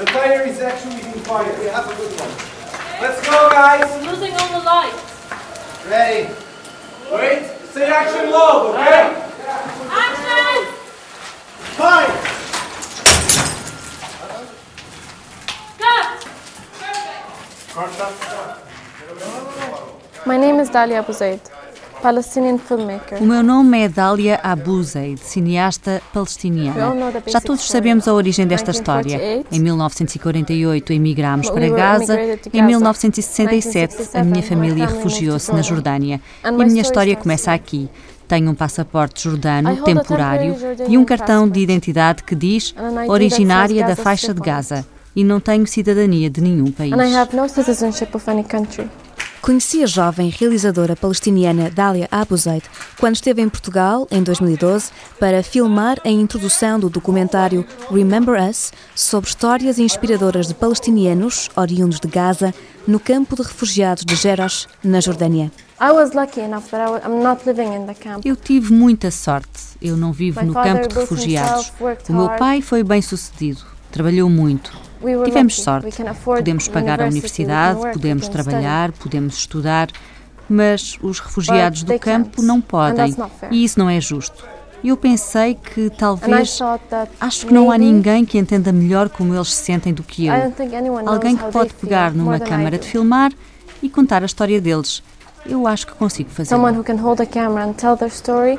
The fire is actually being fired. We have a good one. Let's go, guys. We're losing all the lights. Ready. Wait. Say action low, okay? Action! Fire. Cut! My name is Dalia Abu Zaid, Palestinian filmmaker. O meu nome é Dália Abu Zaid, cineasta palestiniana. Já todos sabemos a origem desta história. Em 1948 emigramos para Gaza. Em 1967 a minha família refugiou-se na Jordânia. E a minha história começa aqui. Tenho um passaporte jordano temporário e um cartão de identidade que diz originária da faixa de Gaza. E não tenho cidadania de nenhum país. Conheci a jovem realizadora palestiniana Dália Abu Zaid quando esteve em Portugal, em 2012, para filmar a introdução do documentário Remember Us sobre histórias inspiradoras de palestinianos oriundos de Gaza no campo de refugiados de Geras, na Jordânia. Eu tive muita sorte. Eu não vivo no campo de refugiados. O meu pai foi bem sucedido, trabalhou muito. Tivemos sorte. Podemos pagar a university, we can universidade, work, we podemos can study. trabalhar, podemos estudar, mas os refugiados do campo não podem. E isso não é justo. Eu pensei que talvez. thought that Acho que não há maybe- ninguém que entenda melhor como eles se sentem do que eu. I don't think anyone knows Alguém que pode they feel pegar numa câmara de filmar e contar a história deles. Eu acho que consigo fazer. Someone who can hold a camera and tell their story,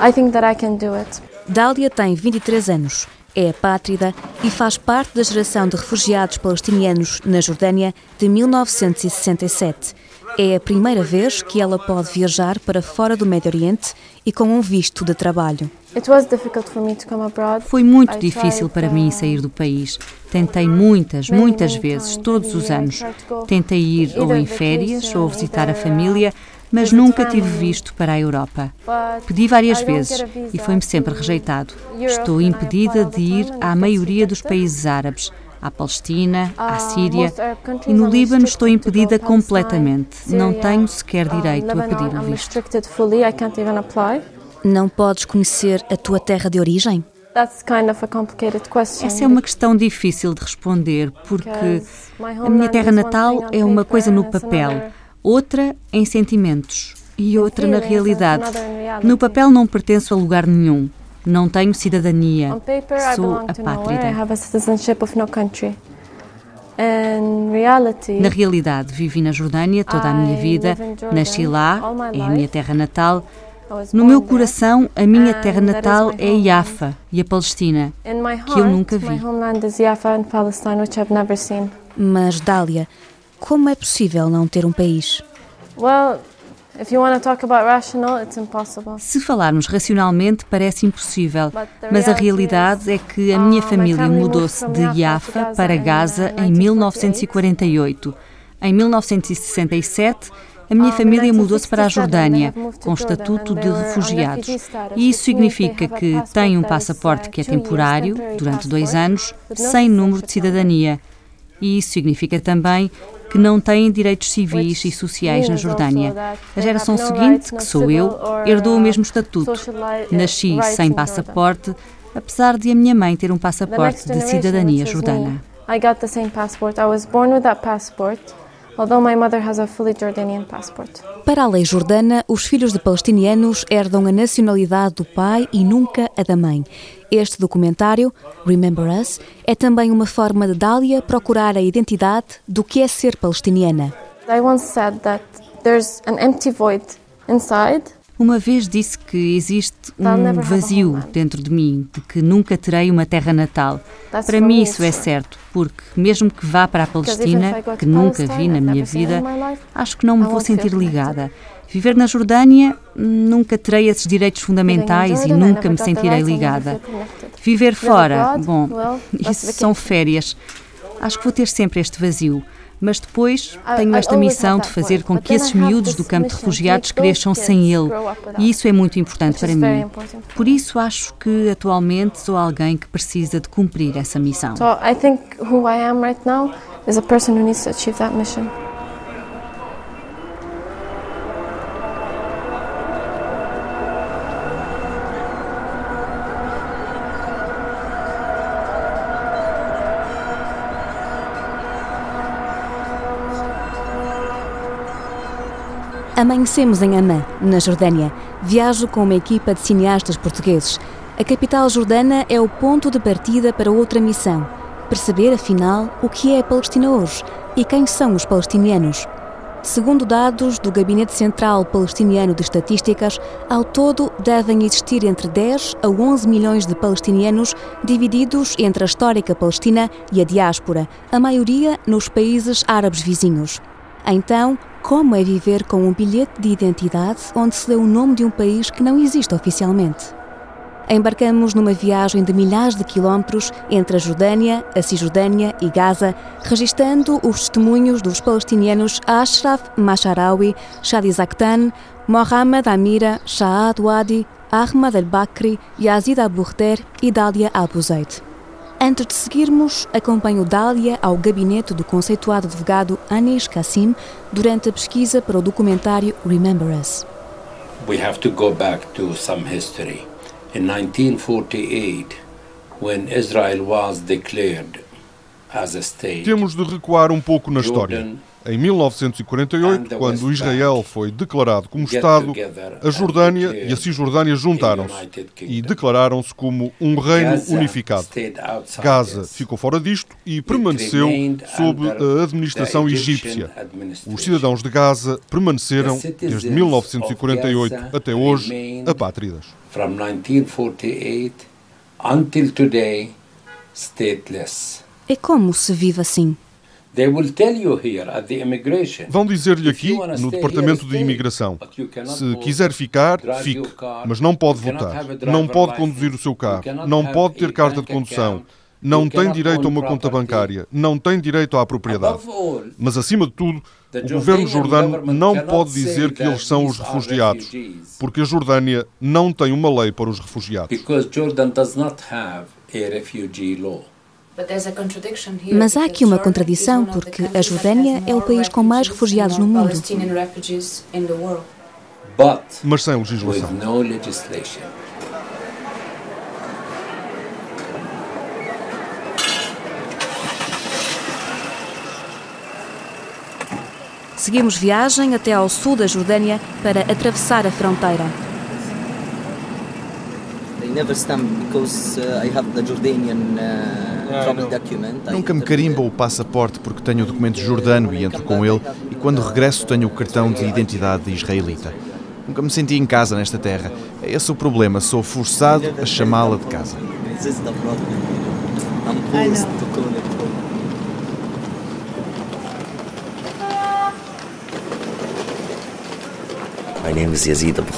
I think that I can do it. Dália tem 23 anos, é apátrida e faz parte da geração de refugiados palestinianos na Jordânia de 1967. É a primeira vez que ela pode viajar para fora do Médio Oriente e com um visto de trabalho. Foi muito difícil para uh, mim sair do país. Tentei muitas, muitas vezes, todos os anos. Tentei ir ou em férias ou visitar a família, mas nunca tive visto para a Europa. Pedi várias vezes e foi-me sempre rejeitado. Estou impedida de ir à maioria dos países árabes, à Palestina, à Uh, Síria. E no Líbano estou impedida completamente. Não tenho sequer direito a pedir o visto. restricted fully. I can't even apply. Não podes conhecer a tua terra de origem? That's kind of a complicated question. Essa é uma questão difícil de responder, porque a minha terra natal é uma paper coisa no papel, outra em sentimentos e outra na realidade. another in reality. No papel não pertenço a lugar nenhum. Não tenho cidadania. Sou apátrida. Na realidade, vivi na Jordânia toda a minha vida, nasci lá, é a minha terra natal. No meu coração, a minha terra natal é. Yafa e a Palestina. Que eu nunca vi. Mas, Dália, como é possível não ter um país? Well, if you want to talk about rational, it's impossible. Se falarmos racionalmente, parece impossível, mas a realidade é que a minha my família mudou-se de Gaza para Gaza em 1948. 1948. Em 1967, a minha Um, família mudou-se para a 1967, Jordânia, com estatuto de refugiados. E isso significa que têm um passaporte uh, que é temporário, durante dois anos, sem número de cidadania. E isso significa também que não têm direitos civis e sociais na Jordânia. A geração seguinte, que sou eu, herdou o mesmo estatuto. Nasci sem passaporte, apesar de a minha mãe ter um passaporte de cidadania jordana. I got the same passport. I was born with that passport, although my mother has a fully Jordanian passport. Para a lei jordana, os filhos de palestinianos herdam a nacionalidade do pai e nunca a da mãe. Este documentário, Remember Us, é também uma forma de Dália procurar a identidade do que é ser palestiniana. I once said that there's an empty void inside. Uma vez disse que existe um vazio dentro de mim, de que nunca terei uma terra natal. Para for mim me, isso é certo, porque mesmo que vá para a Because even Palestina, if I go to que nunca Palestine, vi na minha vida, in my life, acho que não me I vou sentir connected. ligada. Viver na Jordânia, nunca terei esses direitos fundamentais e nunca me sentirei ligada. Viver fora, bom, isso são vacation. férias. Acho que vou ter sempre este vazio. Mas depois I- tenho I esta always missão de that fazer com que esses miúdos do campo de refugiados cresçam sem ele. E isso é muito importante para mim. Por isso acho que atualmente sou alguém que precisa de cumprir essa missão. So I think who I am right now is a person who needs to achieve that mission. Amanhecemos em Amman, na Jordânia. Viajo com uma equipa de cineastas portugueses. A capital jordana é o ponto de partida para outra missão: perceber, afinal, o que é a Palestina hoje e quem são os palestinianos. Segundo dados do Gabinete Central Palestiniano de Estatísticas, ao todo devem existir entre 10 a 11 milhões de palestinianos divididos entre a histórica Palestina e a diáspora, a maioria nos países árabes vizinhos. Então, como é viver com um bilhete de identidade onde se lê o nome de um país que não existe oficialmente? Embarcamos numa viagem de milhares de quilómetros entre a Jordânia, a Cisjordânia e Gaza, registando os testemunhos dos palestinianos Ashraf Masharawi, Shadi Zaktan, Mohamed Amira, Shaad Wadi, Ahmad al-Bakri, Yazid Abu Khder e Dalia Abu Zaid. Antes de seguirmos, acompanho Dália ao gabinete do conceituado advogado Anish Kassim durante a pesquisa para o documentário Remember Us. We have to go back to some history. In 1948, when Israel was declared as a state, Temos de recuar um pouco na história. Em 1948, quando Israel foi declarado como Estado, a Jordânia e a Cisjordânia juntaram-se e declararam-se como um reino unificado. Gaza ficou fora disto e permaneceu sob a administração egípcia. Os cidadãos de Gaza permaneceram, desde 1948 até hoje, apátridas. From 1948 until today, stateless. É como se vive assim? Vão dizer-lhe aqui, no Departamento de Imigração, se quiser ficar, fique, mas não pode votar, não pode conduzir o seu carro, não pode ter carta de condução, não tem direito a uma conta bancária, não tem direito à propriedade. Mas, acima de tudo, o governo jordano não pode dizer que eles são os refugiados, porque a Jordânia não tem uma lei para os refugiados. Mas há aqui uma contradição, porque a Jordânia é o país com mais refugiados no mundo. Mas sem legislação. Seguimos viagem até ao sul da Jordânia para atravessar a fronteira. Nunca me carimba o passaporte porque tenho o documento jordano e entro com ele, e quando regresso tenho o cartão de identidade israelita. Nunca me senti em casa nesta terra. É esse o problema, sou forçado a chamá-la de casa. My name is Yazid Abu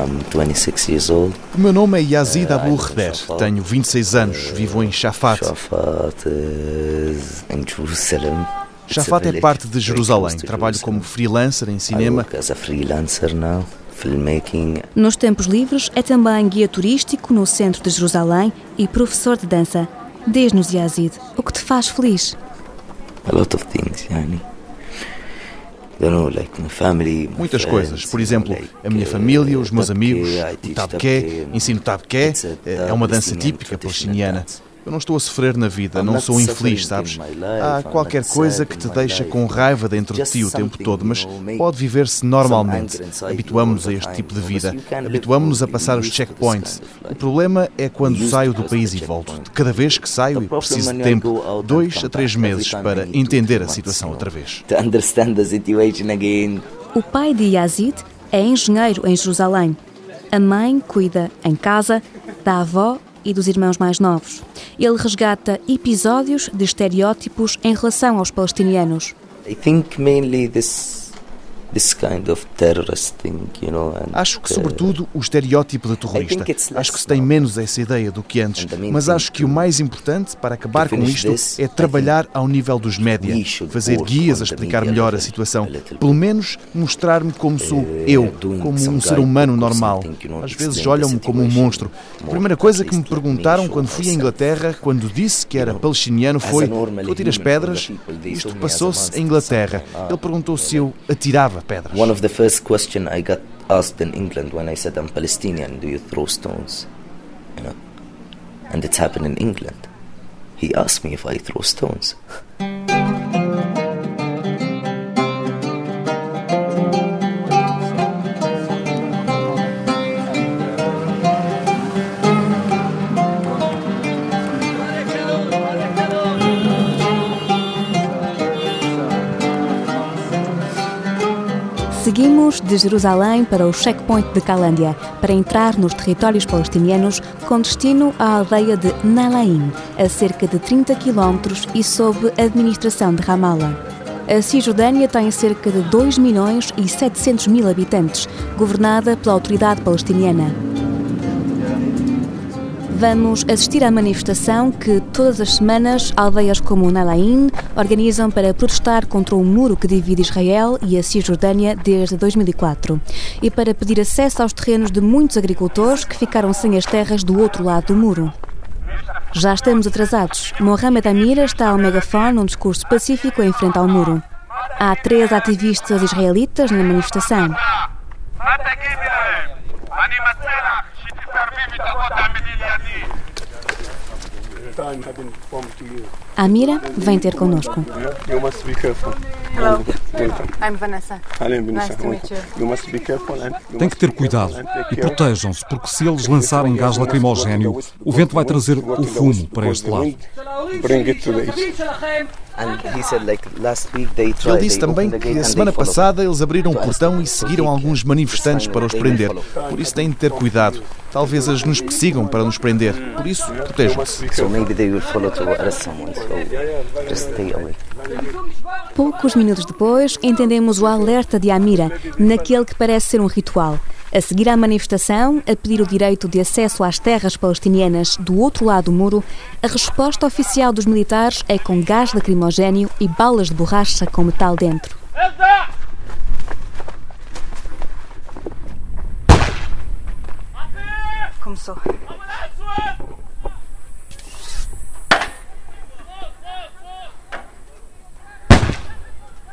Khder. I'm 26 years old. O meu nome é Yazid Abu Khder. Tenho 26 anos. Vivo em Shafat. Shafat. Shafat é parte de Jerusalém. Trabalho como freelancer em cinema. As a freelancer now. Filmmaking. Nos tempos livres é também guia turístico no centro de Jerusalém e professor de dança. Diz-nos, Yazid, o que te faz feliz? A lot of things, yani. Muitas coisas. Por exemplo, a minha família, os meus amigos, o tabqué, ensino tabqué, é uma dança típica palestiniana. Eu não estou a sofrer na vida, não sou infeliz, sabes? Há qualquer coisa que te deixa com raiva dentro de ti o tempo todo, mas pode viver-se normalmente. Habituamos-nos a este tipo de vida, habituamos-nos a passar os checkpoints. O problema é quando saio do país e volto. De cada vez que saio, preciso de tempo, dois a três meses, para entender a situação outra vez. O pai de Yazid é engenheiro em Jerusalém. A mãe cuida em casa da avó e dos irmãos mais novos. Ele resgata episódios de estereótipos em relação aos palestinianos. I think mainly this Acho que, sobretudo, o estereótipo de terrorista. Acho que se tem menos essa ideia do que antes. Mas acho que o mais importante para acabar com isto é trabalhar ao nível dos média, fazer guias a explicar melhor a situação. Pelo menos mostrar-me como sou eu, como um ser humano normal. Às vezes olham-me como um monstro. A primeira coisa que me perguntaram quando fui à Inglaterra, quando disse que era palestiniano, foi: Tu atiras pedras? Isto passou-se em Inglaterra. Ele perguntou se eu atirava pedras. One of the first question I got asked in England when I said I'm Palestinian, do you throw stones? You know, and it's happened in England. He asked me if I throw stones. Seguimos de Jerusalém para o checkpoint de Calândia, para entrar nos territórios palestinianos com destino à aldeia de Nalaim, a cerca de 30 quilómetros e sob administração de Ramallah. A Cisjordânia tem cerca de 2 milhões e 700 mil habitantes, governada pela autoridade palestiniana. Vamos assistir à manifestação que todas as semanas aldeias como Nalaim organizam para protestar contra o muro que divide Israel e a Cisjordânia desde 2004 e para pedir acesso aos terrenos de muitos agricultores que ficaram sem as terras do outro lado do muro. Já estamos atrasados. Mohamed Amira está ao megafone num discurso pacífico em frente ao muro. Há três ativistas israelitas na manifestação. Amira vem ter connosco. Hello, I'm Vanessa. Nice to meet you. Tem que ter cuidado e protejam-se, porque se eles lançarem gás lacrimogéneo, o vento vai trazer o fumo para este lado. Ele disse também que a semana passada eles abriram o portão e seguiram alguns manifestantes para os prender. Por isso têm de ter cuidado. Talvez eles nos persigam para nos prender. Por isso, protejam-se. Poucos minutos depois, entendemos o alerta de Amira, naquele que parece ser um ritual. A seguir à manifestação, a pedir o direito de acesso às terras palestinianas do outro lado do muro, a resposta oficial dos militares é com gás lacrimogéneo e balas de borracha com metal dentro. Começou.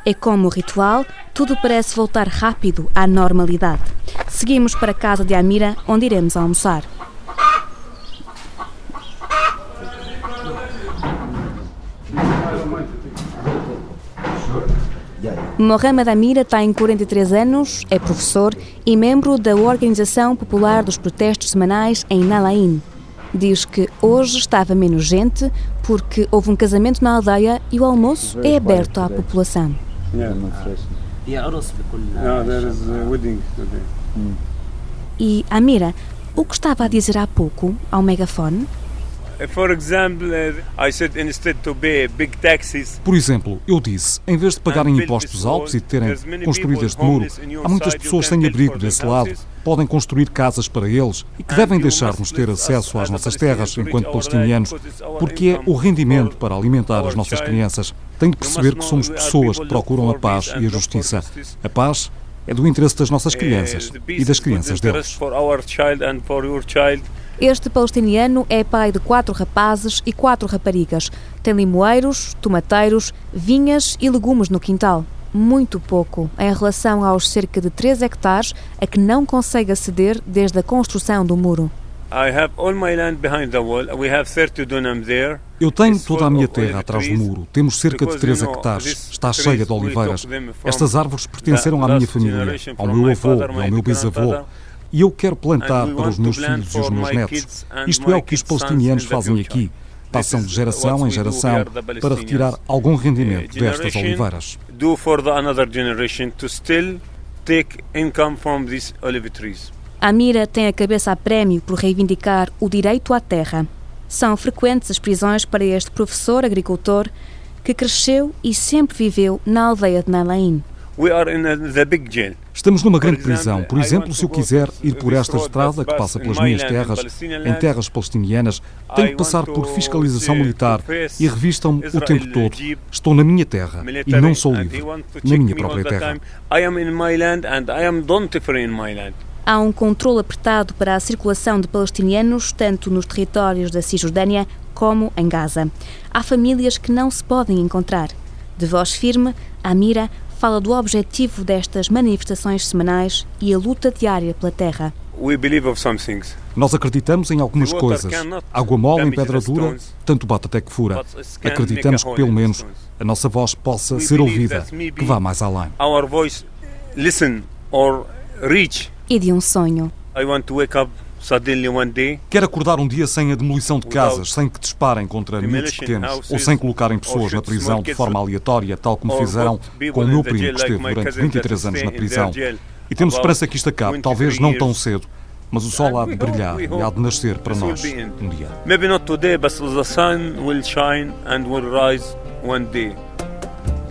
É como ritual, tudo parece voltar rápido à normalidade. Seguimos para a casa de Amira, onde iremos almoçar. Mohamed Amira tem 43 anos, é professor e membro da Organização Popular dos Protestos Semanais em Nalaim. Diz que hoje estava menos gente porque houve um casamento na aldeia e o almoço é aberto à população. E Amira, o que estava a dizer há pouco ao megafone? Por exemplo, eu disse, em vez de pagarem impostos altos e de terem construído este muro, há muitas pessoas sem abrigo desse lado, podem construir casas para eles e que devem deixar-nos ter acesso às nossas terras enquanto palestinianos, porque é o rendimento para alimentar as nossas crianças. Tem de perceber que somos pessoas que procuram a paz e a justiça. A paz é do interesse das nossas crianças e das crianças deles. Este palestiniano é pai de quatro rapazes e quatro raparigas. Tem limoeiros, tomateiros, vinhas e legumes no quintal. Muito pouco em relação aos cerca de 3 hectares a que não consegue aceder desde a construção do muro. Eu tenho toda a minha terra atrás do muro. Temos cerca de 3 hectares. Está cheia de oliveiras. Estas árvores pertenceram à minha família, ao meu avô e ao meu bisavô. E eu quero plantar para os meus filhos e os meus netos. Isto é o que os palestinianos fazem aqui. Passam de geração em geração para retirar algum rendimento destas oliveiras. A Mira tem a cabeça a prémio por reivindicar o direito à terra. São frequentes as prisões para este professor agricultor que cresceu e sempre viveu na aldeia de Nalaim. Estamos numa grande prisão. Por exemplo, se eu quiser ir por esta estrada que passa pelas minhas terras, em terras palestinianas, tenho que passar por fiscalização militar e revistam-me o tempo todo. Estou na minha terra e não sou livre, na minha própria terra. Há um controle apertado para a circulação de palestinianos, tanto nos territórios da Cisjordânia como em Gaza. Há famílias que não se podem encontrar. De voz firme, Amira fala do objetivo destas manifestações semanais e a luta diária pela terra. Nós acreditamos em algumas coisas. Água mole em pedra dura, tanto bate até que fura. Acreditamos que, pelo menos, a nossa voz possa ser ouvida, que vá mais além. E de um sonho. Quer acordar um dia sem a demolição de casas, sem que disparem contra miúdos pequenos ou sem colocarem pessoas na prisão de forma aleatória, tal como fizeram com o meu primo que esteve durante 23 anos na prisão. E temos esperança que isto acabe, talvez não tão cedo, mas o sol há de brilhar e há de nascer para nós um dia. Maybe not today, but the sun will shine and will rise one day.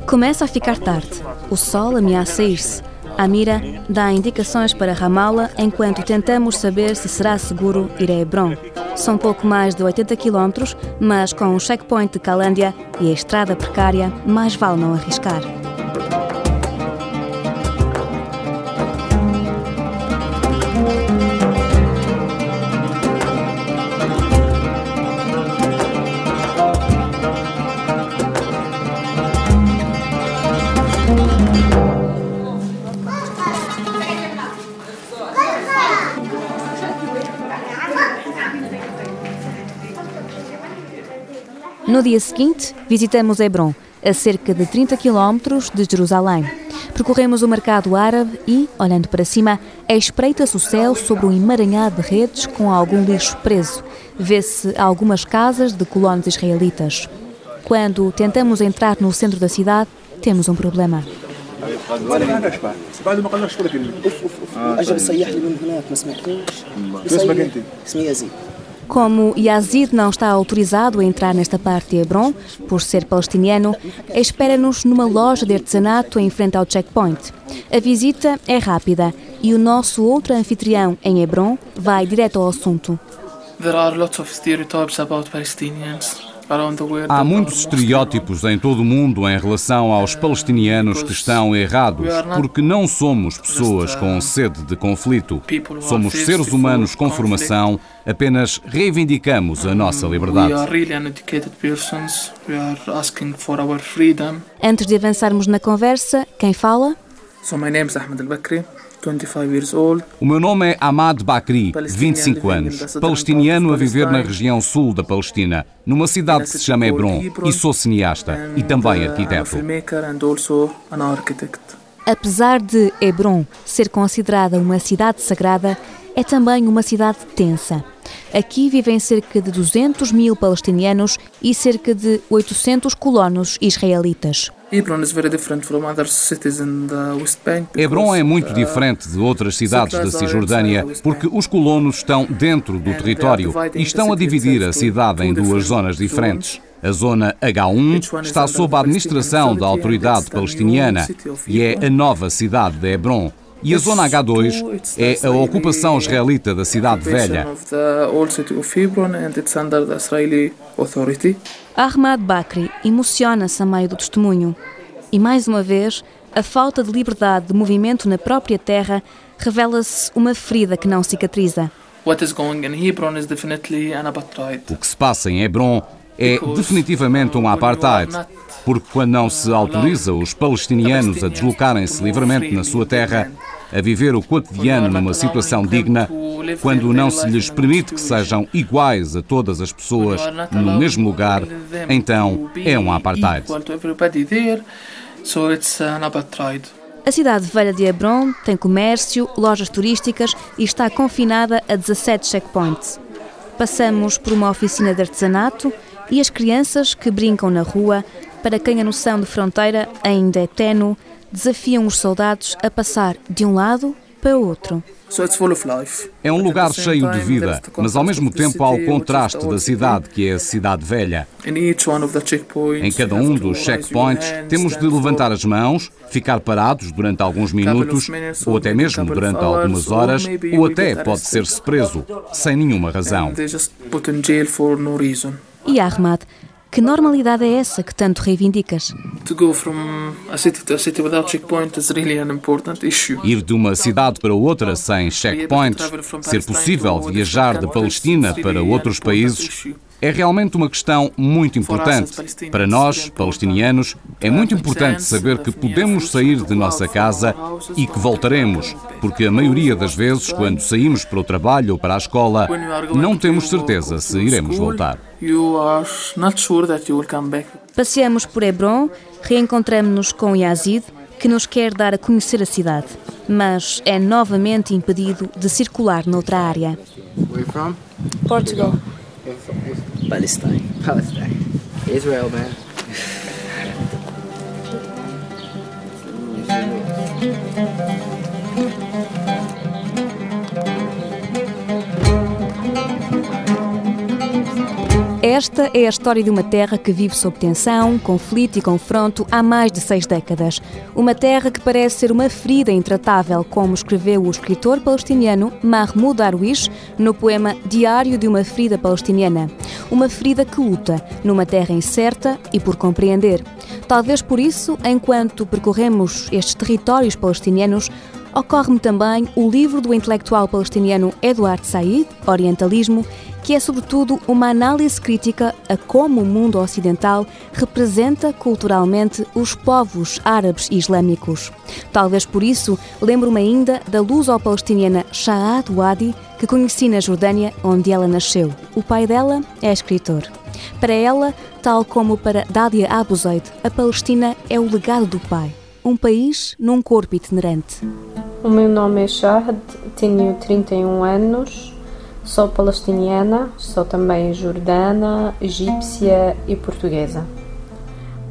Começa a ficar tarde. O sol ameaça ir-se. Amira dá indicações para Ramallah enquanto tentamos saber se será seguro ir a Hebron. São pouco mais de 80 quilómetros, mas com o checkpoint de Calândia e a estrada precária, mais vale não arriscar. No dia seguinte, visitamos Hebron, a cerca de 30 quilómetros de Jerusalém. Percorremos o mercado árabe e, olhando para cima, espreita-se o céu sobre um emaranhado de redes com algum lixo preso. Vê-se algumas casas de colonos israelitas. Quando tentamos entrar no centro da cidade, temos um problema. Como Yazid não está autorizado a entrar nesta parte de Hebron, por ser palestiniano, espera-nos numa loja de artesanato em frente ao checkpoint. A visita é rápida e o nosso outro anfitrião em Hebron vai direto ao assunto. There are lots of stereotypes about Palestinians. Há muitos estereótipos em todo o mundo em relação aos palestinianos que estão errados, porque não somos pessoas com sede de conflito. Somos seres humanos com formação, apenas reivindicamos a nossa liberdade. Antes de avançarmos na conversa, quem fala? So my name is Ahmed Al-Bakri. O meu nome é Ahmad Bakri, 25 anos, palestiniano a viver na região sul da Palestina, numa cidade que se chama Hebron, e sou cineasta e também uh, arquiteto. Apesar de Hebron ser considerada uma cidade sagrada, é também uma cidade tensa. Aqui vivem cerca de 200 mil palestinianos e cerca de 800 colonos israelitas. Hebron é muito uh, diferente de outras cidades da Cisjordânia porque os colonos estão dentro do território e estão a dividir a cidade em duas zonas diferentes. A zona H1 está sob a administração da autoridade palestiniana e é a nova cidade de Hebron. E a zona H2 é a ocupação israelita da cidade velha. Ahmad Bakri emociona-se a meio do testemunho. E mais uma vez, a falta de liberdade de movimento na própria terra revela-se uma ferida que não cicatriza. O que se passa em Hebron é definitivamente um apartheid, porque quando não se autoriza os palestinianos a deslocarem-se livremente na sua terra, a viver o cotidiano numa situação digna, quando não se lhes permite que sejam iguais a todas as pessoas no mesmo lugar, então é um apartheid. A cidade velha de Hebron tem comércio, lojas turísticas e está confinada a 17 checkpoints. Passamos por uma oficina de artesanato e as crianças que brincam na rua, para quem a noção de fronteira ainda é tenue, desafiam os soldados a passar de um lado para o outro. É um lugar cheio de vida, mas ao mesmo tempo há o contraste da cidade, que é a cidade velha. Em cada um dos checkpoints, temos de levantar as mãos, ficar parados durante alguns minutos, ou até mesmo durante algumas horas, ou até pode ser-se preso, sem nenhuma razão. E Ahmad que normalidade é essa que tanto reivindicas? Ir de uma cidade para outra sem checkpoints, ser possível viajar da Palestina para outros países, é realmente uma questão muito importante. Para nós, palestinianos, é muito importante saber que podemos sair de nossa casa e que voltaremos, porque a maioria das vezes, quando saímos para o trabalho ou para a escola, não temos certeza se iremos voltar. Passeamos por Hebron, reencontramos-nos com Yazid, que nos quer dar a conhecer a cidade. mas é novamente impedido de circular noutra área. Portugal. Palestine. Palestine. Israel, man. Esta é a história de uma terra que vive sob tensão, conflito e confronto há mais de seis décadas. Uma terra que parece ser uma ferida intratável, como escreveu o escritor palestiniano Mahmoud Darwish no poema Diário de uma Ferida Palestiniana. Uma ferida que luta numa terra incerta e por compreender. Talvez por isso, enquanto percorremos estes territórios palestinianos, ocorre-me também o livro do intelectual palestiniano Eduard Said, Orientalismo, que é sobretudo uma análise crítica a como o mundo ocidental representa culturalmente os povos árabes e islâmicos. Talvez por isso lembro-me ainda da luso-palestiniana Shahad Wadi, que conheci na Jordânia, onde ela nasceu. O pai dela é escritor. Para ela, tal como para Dalia Abu Zaid, a Palestina é o legado do pai, um país num corpo itinerante. O meu nome é Shahad, tenho 31 anos, Sou palestiniana, sou também jordana, egípcia e portuguesa.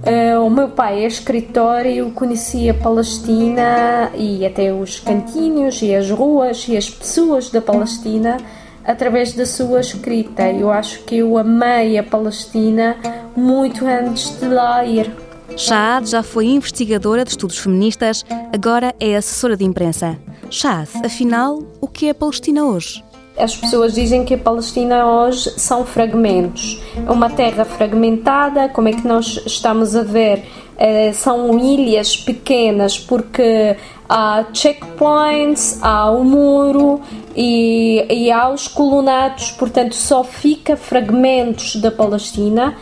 Uh, o meu pai é escritor e eu conhecia a Palestina e até os cantinhos e as ruas e as pessoas da Palestina através da sua escrita. Eu acho que eu amei a Palestina muito antes de lá ir. Shaad já foi investigadora de estudos feministas, agora é assessora de imprensa. Shaad, afinal, o que é a Palestina hoje? As pessoas dizem que a Palestina hoje são fragmentos. É uma terra fragmentada, como é que nós estamos a ver? É, são ilhas pequenas porque há checkpoints, há o muro e, e há os colonatos, portanto só fica fragmentos da Palestina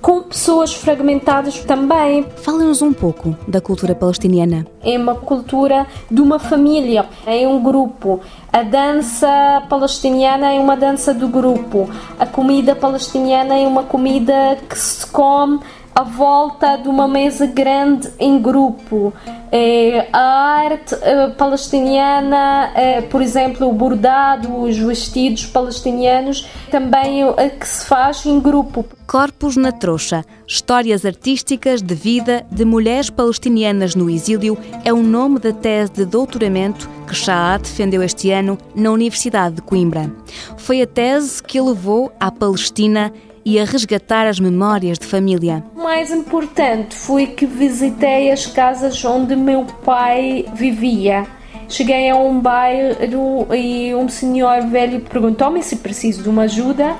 com pessoas fragmentadas também. Fala-nos um pouco da cultura palestiniana. É uma cultura de uma família, é um grupo. A dança palestiniana é uma dança do grupo. A comida palestiniana é uma comida que se come à volta de uma mesa grande em grupo. É, a arte é, palestiniana, é, por exemplo, o bordado, os vestidos palestinianos, também é que se faz em grupo. Corpos na Trouxa, histórias artísticas de vida de mulheres palestinianas no exílio, é o nome da tese de doutoramento que Shah defendeu este ano na Universidade de Coimbra. Foi a tese que levou à Palestina e a resgatar as memórias de família. O mais importante foi que visitei as casas onde meu pai vivia. Cheguei a um bairro e um senhor velho perguntou-me se preciso de uma ajuda.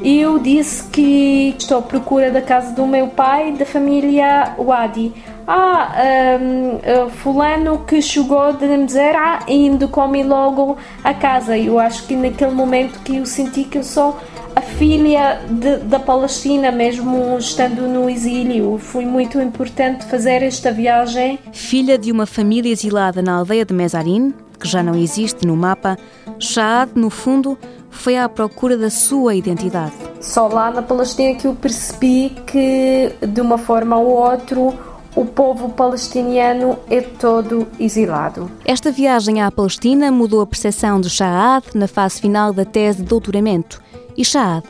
E eu disse que estou à procura da casa do meu pai, da família Wadi. Ah, um, uh, fulano que chegou de me dizer, ah, indo come logo a casa. Eu acho que naquele momento que eu senti que eu sou filha de, da Palestina, mesmo estando no exílio. Foi muito importante fazer esta viagem. Filha de uma família exilada na aldeia de Mezarin, que já não existe no mapa, Shaad, no fundo, foi à procura da sua identidade. Só lá na Palestina que eu percebi que, de uma forma ou outra, o povo palestiniano é todo exilado. Esta viagem à Palestina mudou a percepção de Shaad na fase final da tese de doutoramento. E Shaad,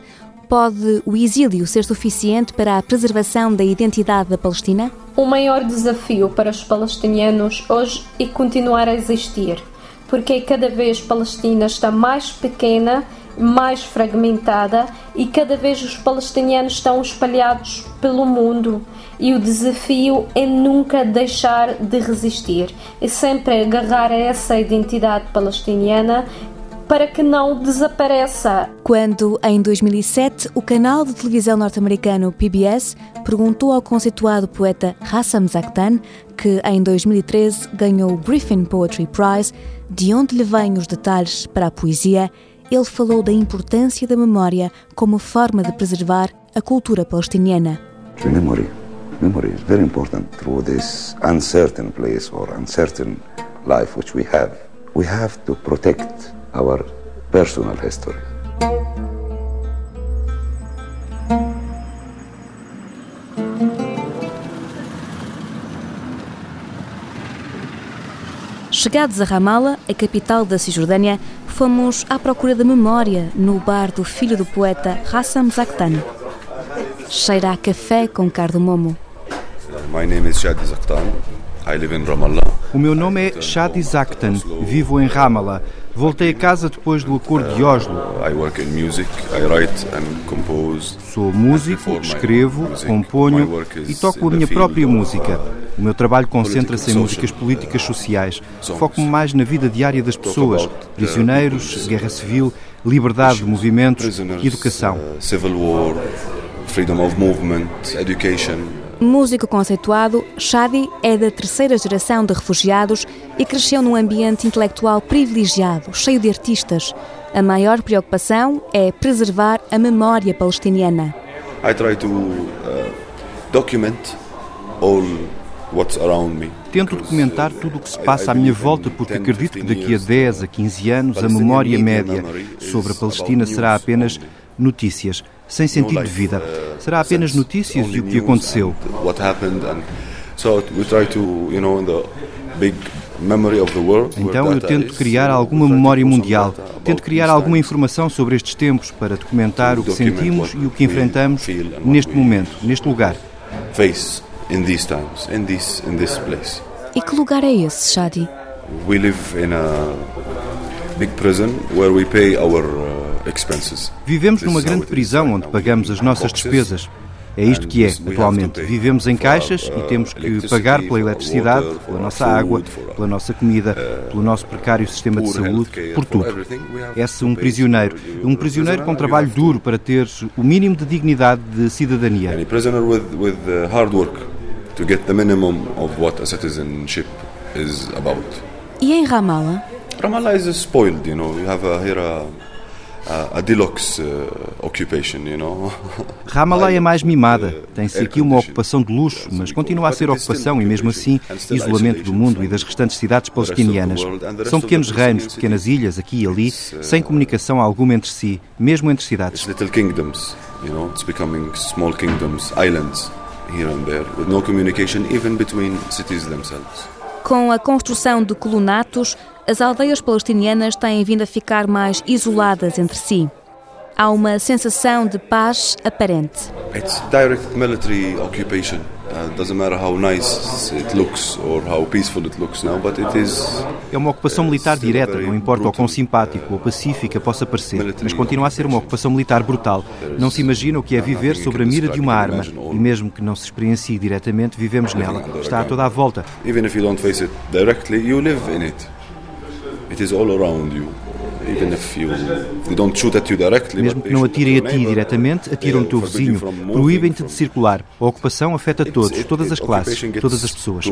pode o exílio ser suficiente para a preservação da identidade da Palestina? O maior desafio para os palestinianos hoje é continuar a existir, porque cada vez a Palestina está mais pequena, mais fragmentada e cada vez os palestinianos estão espalhados pelo mundo. E o desafio é nunca deixar de resistir, é sempre agarrar a essa identidade palestiniana para que não desapareça. Quando, em 2007, o canal de televisão norte-americano PBS perguntou ao conceituado poeta Hassam Zaktan, que em 2013 ganhou o Griffin Poetry Prize, de onde lhe vêm os detalhes para a poesia, ele falou da importância da memória como forma de preservar a cultura palestiniana. Memory, memory is very important through this uncertain place or uncertain life which we have. We have to protect our personal history. Chegados a Ramala, a capital da Cisjordânia, fomos à procura da memória no bar do filho do poeta Hassam Zaktan. Cheira a café com cardamomo. My name is Shadi Zaktan. O meu nome é Shadi Zaktan. Vivo em Ramallah. Voltei a casa depois do acordo de Oslo. Sou músico, escrevo, componho e toco a minha própria música. O meu trabalho concentra-se em músicas políticas sociais. Foco-me mais na vida diária das pessoas, prisioneiros, guerra civil, liberdade de movimentos e educação. Freedom of movement, education. Músico conceituado, Shadi é da terceira geração de refugiados e cresceu num ambiente intelectual privilegiado, cheio de artistas. A maior preocupação é preservar a memória palestiniana. I try to uh, document all what's around me. Tento documentar tudo o que se passa à minha volta porque acredito que daqui a 10 a 15 anos a memória média sobre a Palestina será apenas notícias sem sentido de vida. Será apenas notícias e o que aconteceu. Então eu tento criar alguma memória mundial, tento criar alguma informação sobre estes tempos para documentar o que sentimos e o que enfrentamos neste momento, neste lugar. E que lugar é esse, Shadi? We live in a big prison where we pay our uh, Vivemos numa grande prisão onde pagamos as nossas despesas. É isto que é, atualmente. Vivemos em caixas e temos que pagar pela eletricidade, pela nossa água, pela nossa comida, pelo nosso precário sistema de saúde, por tudo. É-se um prisioneiro. Um prisioneiro com trabalho duro para ter o mínimo de dignidade de cidadania. E em Ramallah? Ramallah is spoiled, you know. You have a, here a a deluxe uh, occupation, you know. Ramallah é mais mimada. Tem-se aqui uma ocupação de luxo, mas continua a ser ocupação e mesmo assim isolamento do mundo e das restantes cidades palestinianas. São pequenos reinos, pequenas ilhas aqui e ali, sem comunicação alguma entre si, mesmo entre cidades. Little kingdoms, you know, it's becoming small kingdoms, islands here and there, with no communication even between cities themselves. Com a construção de colunatos, as aldeias palestinianas têm vindo a ficar mais isoladas entre si. Há uma sensação de paz aparente. It's direct military occupation. Uh, doesn't matter how nice it looks or how peaceful it looks now, but it is. É uma ocupação militar direta, não importa o quão simpático ou pacífica possa parecer, mas continua a ser uma ocupação militar brutal. Não se imagina o que é viver sobre a mira de uma arma e mesmo que não se experiencie diretamente, vivemos nela. Está a toda a volta. Even if you don't face it directly, you live in it. It is all around you. Even if you, they don't shoot at you directly, Mesmo que não atirem a ti diretamente, atiram no teu vizinho, proíbem-te de circular. A ocupação afeta todos, todas as classes, todas as pessoas.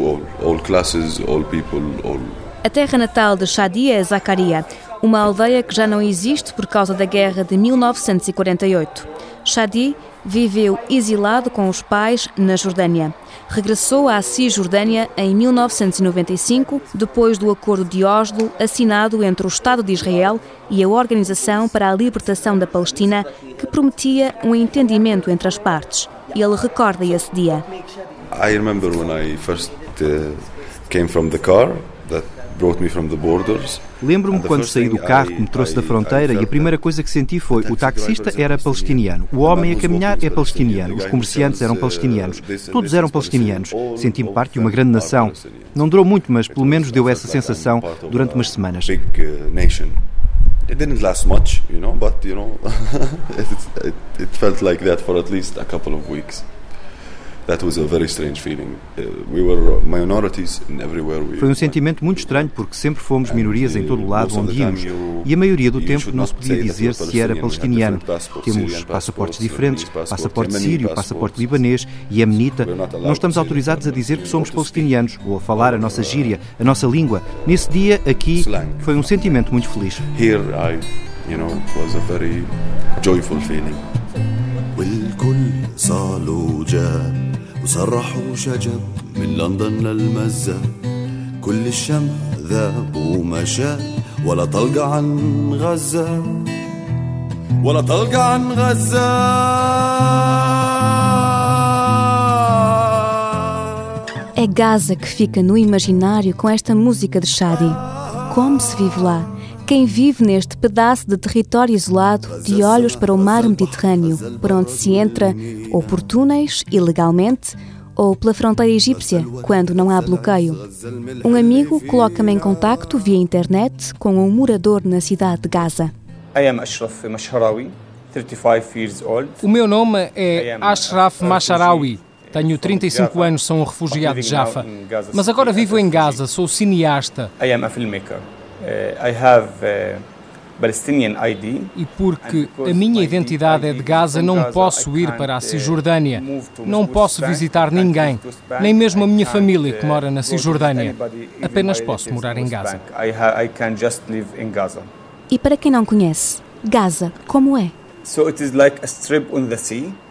A terra natal de Shadia é Zacaria, uma aldeia que já não existe por causa da guerra de 1948. Shadi viveu exilado com os pais na Jordânia. Regressou à Cisjordânia em 1995, depois do Acordo de Oslo assinado entre o Estado de Israel e a Organização para a Libertação da Palestina, que prometia um entendimento entre as partes. Ele recorda esse dia. I remember when I first uh, came from the car that Lembro-me quando saí do carro que me trouxe da fronteira e a primeira coisa que senti foi o taxista era palestiniano, o homem a caminhar é palestiniano, os comerciantes eram palestinianos, todos eram palestinianos. Senti-me parte de uma grande nação. Não durou muito, mas pelo menos deu essa sensação durante umas semanas. It didn't last much, you know, but you know, it, it, it felt like that for at least a couple of weeks. Foi um sentimento muito estranho porque sempre fomos minorias em todo o lado onde íamos e a maioria do tempo não se podia dizer se era palestiniano. Temos passaportes diferentes, passaporte sírio, passaporte libanês e amenita. Não estamos autorizados a dizer que somos palestinianos ou a falar a nossa gíria, a nossa língua. Nesse dia aqui foi um sentimento muito feliz. Here I, you know, was a very joyful feeling. والكل صالوا جاب وسرح وشجب من لندن للمزة كل الشمع ذاب ومشى ولا طلق عن غزة ولا طلق عن غزة É Gaza que fica no imaginário com esta música de Shadi. Como se vive lá? Quem vive neste pedaço de território isolado, de olhos para o mar Mediterrâneo, por onde se entra ou por túneis, ilegalmente, ou pela fronteira egípcia, quando não há bloqueio. Um amigo coloca-me em contacto via internet com um morador na cidade de Gaza. O meu nome é Ashraf Masharawi. Tenho 35 anos, sou um refugiado de Jaffa. Mas agora vivo em Gaza, sou cineasta. E porque a minha identidade é de Gaza, não posso ir para a Cisjordânia. Não posso visitar ninguém, nem mesmo a minha família que mora na Cisjordânia. Apenas posso morar em Gaza. E para quem não conhece, Gaza, como é?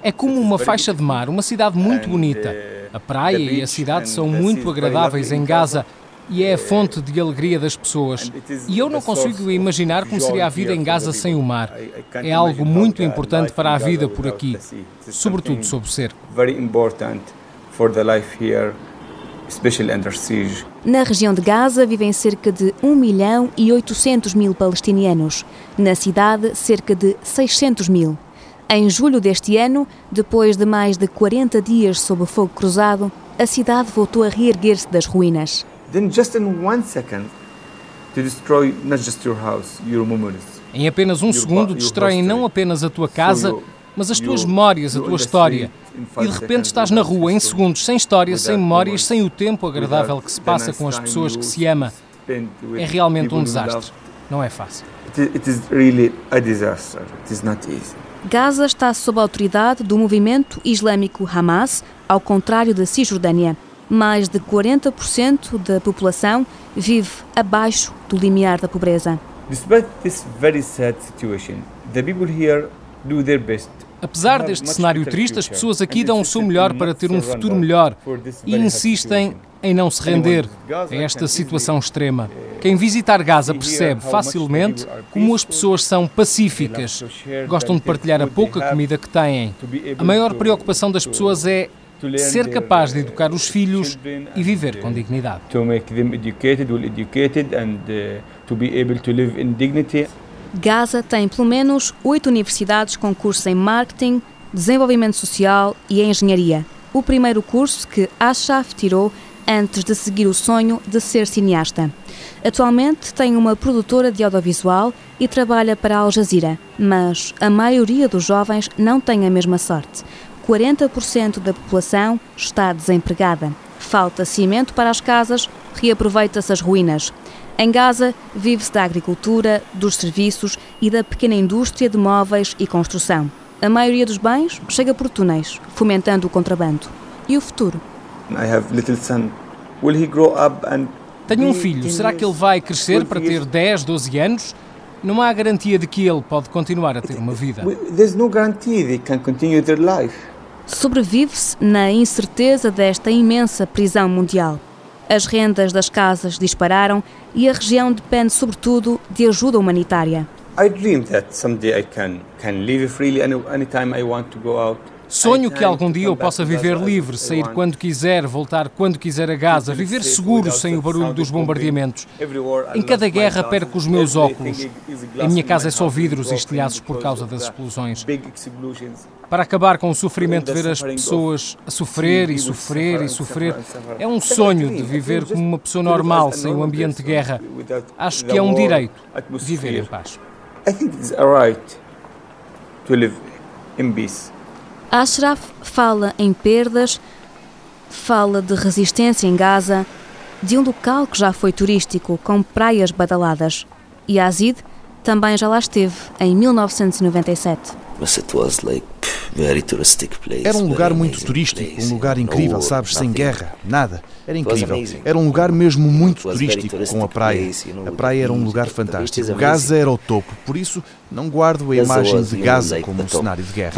É como uma faixa de mar, uma cidade muito bonita. A praia e a cidade são muito agradáveis em Gaza e é a fonte de alegria das pessoas. E eu não consigo imaginar como seria a vida em Gaza sem o mar. É algo muito importante para a vida por aqui, sobretudo sob o cerco. Na região de Gaza vivem cerca de 1 milhão e 800 mil palestinianos. Na cidade, cerca de 600 mil. Em julho deste ano, depois de mais de 40 dias sob fogo cruzado, a cidade voltou a reerguer-se das ruínas. Then just in one second to destroy not just your house, your memories. Em apenas um segundo destroem não apenas a tua casa, mas as tuas memórias, a tua história. E de repente estás na rua em segundos, sem história, sem memórias, sem o tempo agradável que se passa com as pessoas que se ama. É realmente um desastre. Não é fácil. Gaza está sob a autoridade do movimento islâmico Hamas, ao contrário da Cisjordânia mais de 40% da população vive abaixo do limiar da pobreza. Apesar deste cenário triste, as pessoas aqui dão o seu melhor para ter um futuro melhor e insistem em não se render a esta situação extrema. Quem visitar Gaza percebe facilmente como as pessoas são pacíficas, gostam de partilhar a pouca comida que têm. A maior preocupação das pessoas é ser capaz de educar os filhos e viver com dignidade. Gaza tem pelo menos oito universidades com cursos em marketing, desenvolvimento social e engenharia. O primeiro curso que Ashraf tirou antes de seguir o sonho de ser cineasta. Atualmente tem uma produtora de audiovisual e trabalha para a Al Jazeera, mas a maioria dos jovens não tem a mesma sorte. 40% da população está desempregada. Falta cimento para as casas, reaproveita-se as ruínas. Em Gaza, vive-se da agricultura, dos serviços e da pequena indústria de móveis e construção. A maioria dos bens chega por túneis, fomentando o contrabando. E o futuro? Tenho um filho. Será que ele vai crescer para ter 10, 12 anos? Não há garantia de que ele pode continuar a ter uma vida. There's no guarantee they can continue their life sobrevive-se na incerteza desta imensa prisão mundial. As rendas das casas dispararam e a região depende sobretudo de ajuda humanitária. I dream that someday I can can live freely anytime I want to go out. Sonho que algum dia eu possa viver livre, sair quando quiser, voltar quando quiser a Gaza, viver seguro sem o barulho dos bombardeamentos. Em cada guerra perco os meus óculos. A minha casa é só vidros e estilhaços por causa das explosões. Para acabar com o sofrimento de ver as pessoas a sofrer e sofrer e sofrer, é um sonho de viver como uma pessoa normal, sem o ambiente de guerra. Acho que é um direito viver em paz. I think it's a right to live in peace. Ashraf fala em perdas, fala de resistência em Gaza, de um local que já foi turístico, com praias badaladas. E Azid também já lá esteve, em 1997. Era um lugar muito turístico, um lugar incrível, sabes, sem guerra, nada. Era incrível. Era um lugar mesmo muito turístico, com a praia. A praia era um lugar fantástico. Gaza era o topo, por isso não guardo a imagem de Gaza como um cenário de guerra.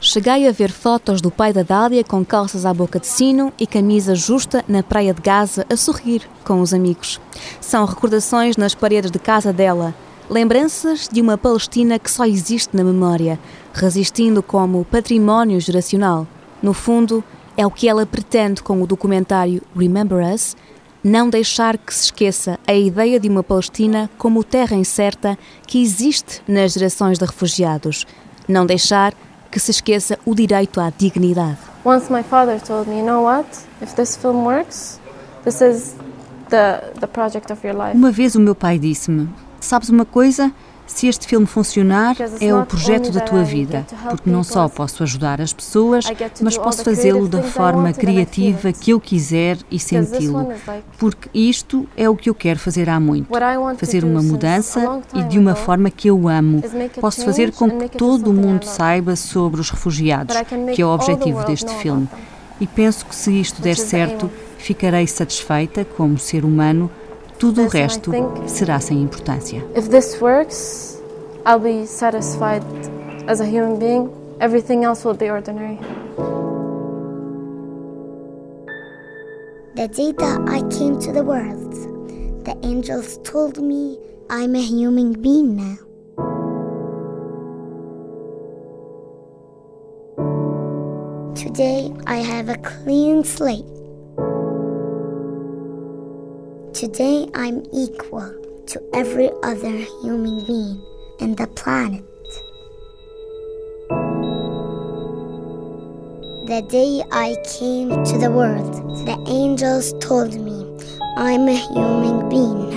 Cheguei a ver fotos do pai da Dália com calças à boca de sino e camisa justa na praia de Gaza a sorrir com os amigos. São recordações nas paredes de casa dela, lembranças de uma Palestina que só existe na memória, resistindo como património geracional. No fundo, é o que ela pretende com o documentário Remember Us, não deixar que se esqueça a ideia de uma Palestina como terra incerta que existe nas gerações de refugiados. Não deixar que se esqueça o direito à dignidade. Once my father told me, you know what? If this film works, this is the the project of your life. Uma vez o meu pai disse-me: "Sabes uma coisa? Se este filme funcionar, é o projeto da tua vida, porque não só posso ajudar as pessoas, mas posso fazê-lo da forma criativa que eu quiser e senti-lo. Porque isto é o que eu quero fazer há muito. Fazer uma mudança e de uma forma que eu amo. Posso fazer com que todo o mundo saiba sobre os refugiados, que é o objetivo deste filme. E penso que se isto der certo, ficarei satisfeita como ser humano tudo o resto será sem importância. If this works, I'll be satisfied as a human being. Everything else will be ordinary. The day that I came to the world, the angels told me I'm a human being now. Today I have a clean slate. Today I'm equal to every other human being in the planet. The day I came to the world, the angels told me I'm a human being